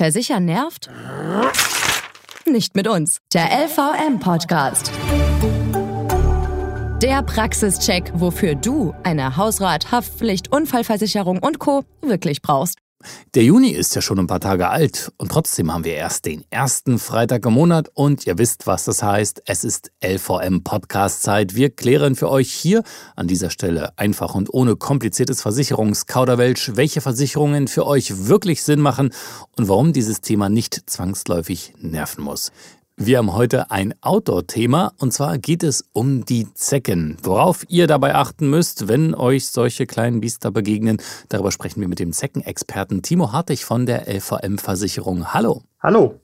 Versichern nervt? Nicht mit uns. Der LVM-Podcast. Der Praxischeck, wofür du eine Hausrat, Haftpflicht, Unfallversicherung und Co. wirklich brauchst. Der Juni ist ja schon ein paar Tage alt und trotzdem haben wir erst den ersten Freitag im Monat und ihr wisst, was das heißt. Es ist LVM Podcast Zeit. Wir klären für euch hier an dieser Stelle einfach und ohne kompliziertes Versicherungskauderwelsch, welche Versicherungen für euch wirklich Sinn machen und warum dieses Thema nicht zwangsläufig nerven muss. Wir haben heute ein Outdoor-Thema und zwar geht es um die Zecken. Worauf ihr dabei achten müsst, wenn euch solche kleinen Biester begegnen, darüber sprechen wir mit dem Zeckenexperten Timo Hartig von der LVM-Versicherung. Hallo. Hallo.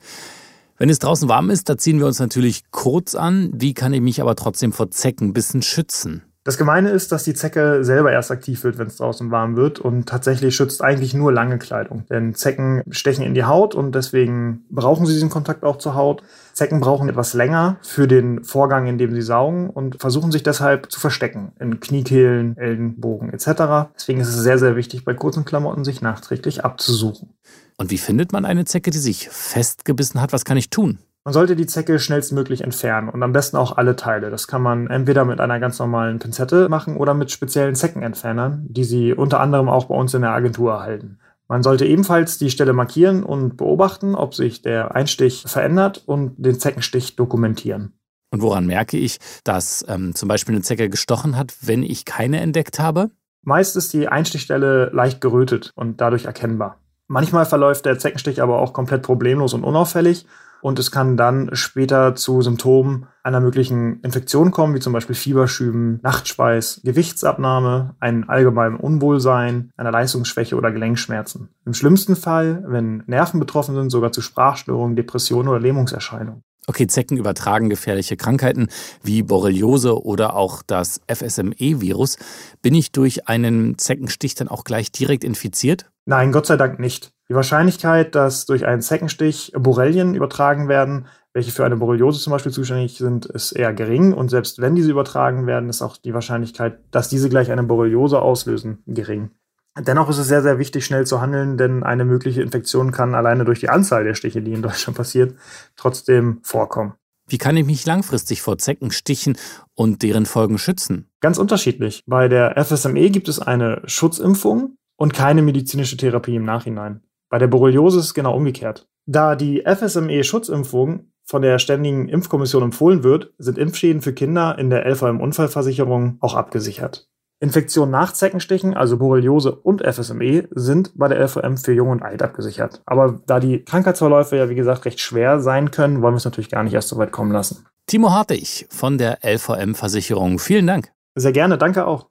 Wenn es draußen warm ist, da ziehen wir uns natürlich kurz an. Wie kann ich mich aber trotzdem vor Zecken ein bisschen schützen? Das Gemeine ist, dass die Zecke selber erst aktiv wird, wenn es draußen warm wird und tatsächlich schützt eigentlich nur lange Kleidung. Denn Zecken stechen in die Haut und deswegen brauchen sie diesen Kontakt auch zur Haut. Zecken brauchen etwas länger für den Vorgang, in dem sie saugen und versuchen sich deshalb zu verstecken in Kniekehlen, Ellenbogen etc. Deswegen ist es sehr, sehr wichtig, bei kurzen Klamotten sich nachträglich abzusuchen. Und wie findet man eine Zecke, die sich festgebissen hat? Was kann ich tun? Man sollte die Zecke schnellstmöglich entfernen und am besten auch alle Teile. Das kann man entweder mit einer ganz normalen Pinzette machen oder mit speziellen Zeckenentfernern, die Sie unter anderem auch bei uns in der Agentur erhalten. Man sollte ebenfalls die Stelle markieren und beobachten, ob sich der Einstich verändert und den Zeckenstich dokumentieren. Und woran merke ich, dass ähm, zum Beispiel eine Zecke gestochen hat, wenn ich keine entdeckt habe? Meist ist die Einstichstelle leicht gerötet und dadurch erkennbar. Manchmal verläuft der Zeckenstich aber auch komplett problemlos und unauffällig und es kann dann später zu Symptomen einer möglichen Infektion kommen, wie zum Beispiel Fieberschüben, Nachtspeis, Gewichtsabnahme, ein allgemeinem Unwohlsein, einer Leistungsschwäche oder Gelenkschmerzen. Im schlimmsten Fall, wenn Nerven betroffen sind, sogar zu Sprachstörungen, Depressionen oder Lähmungserscheinungen. Okay, Zecken übertragen gefährliche Krankheiten wie Borreliose oder auch das FSME-Virus. Bin ich durch einen Zeckenstich dann auch gleich direkt infiziert? Nein, Gott sei Dank nicht. Die Wahrscheinlichkeit, dass durch einen Zeckenstich Borrelien übertragen werden, welche für eine Borreliose zum Beispiel zuständig sind, ist eher gering. Und selbst wenn diese übertragen werden, ist auch die Wahrscheinlichkeit, dass diese gleich eine Borreliose auslösen, gering. Dennoch ist es sehr, sehr wichtig, schnell zu handeln, denn eine mögliche Infektion kann alleine durch die Anzahl der Stiche, die in Deutschland passiert, trotzdem vorkommen. Wie kann ich mich langfristig vor Zeckenstichen und deren Folgen schützen? Ganz unterschiedlich. Bei der FSME gibt es eine Schutzimpfung und keine medizinische Therapie im Nachhinein. Bei der Borreliose ist es genau umgekehrt. Da die FSME-Schutzimpfung von der Ständigen Impfkommission empfohlen wird, sind Impfschäden für Kinder in der LVM-Unfallversicherung auch abgesichert. Infektionen nach Zeckenstichen, also Borreliose und FSME, sind bei der LVM für Jung und Alt abgesichert. Aber da die Krankheitsverläufe ja wie gesagt recht schwer sein können, wollen wir es natürlich gar nicht erst so weit kommen lassen. Timo Hartig von der LVM-Versicherung. Vielen Dank. Sehr gerne, danke auch.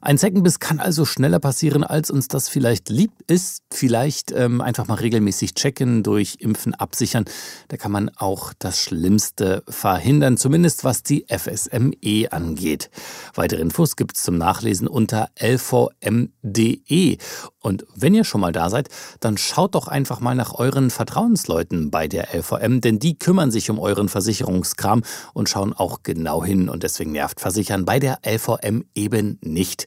Ein Zeckenbiss kann also schneller passieren, als uns das vielleicht lieb ist. Vielleicht ähm, einfach mal regelmäßig checken, durch Impfen absichern. Da kann man auch das Schlimmste verhindern, zumindest was die FSME angeht. Weitere Infos gibt es zum Nachlesen unter lvm.de. Und wenn ihr schon mal da seid, dann schaut doch einfach mal nach euren Vertrauensleuten bei der LVM, denn die kümmern sich um euren Versicherungskram und schauen auch genau hin. Und deswegen nervt Versichern bei der LVM eben nicht.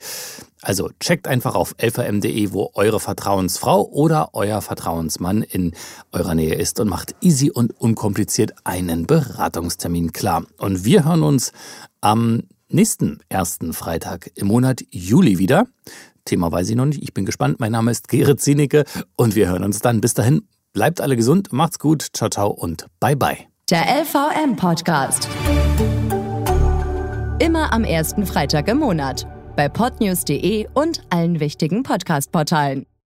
Also checkt einfach auf lvm.de, wo eure Vertrauensfrau oder euer Vertrauensmann in eurer Nähe ist und macht easy und unkompliziert einen Beratungstermin klar. Und wir hören uns am nächsten ersten Freitag im Monat Juli wieder. Thema weiß ich noch nicht. Ich bin gespannt. Mein Name ist Gerrit Zienicke und wir hören uns dann. Bis dahin, bleibt alle gesund, macht's gut, ciao, ciao und bye, bye. Der LVM-Podcast. Immer am ersten Freitag im Monat. Bei podnews.de und allen wichtigen Podcast-Portalen.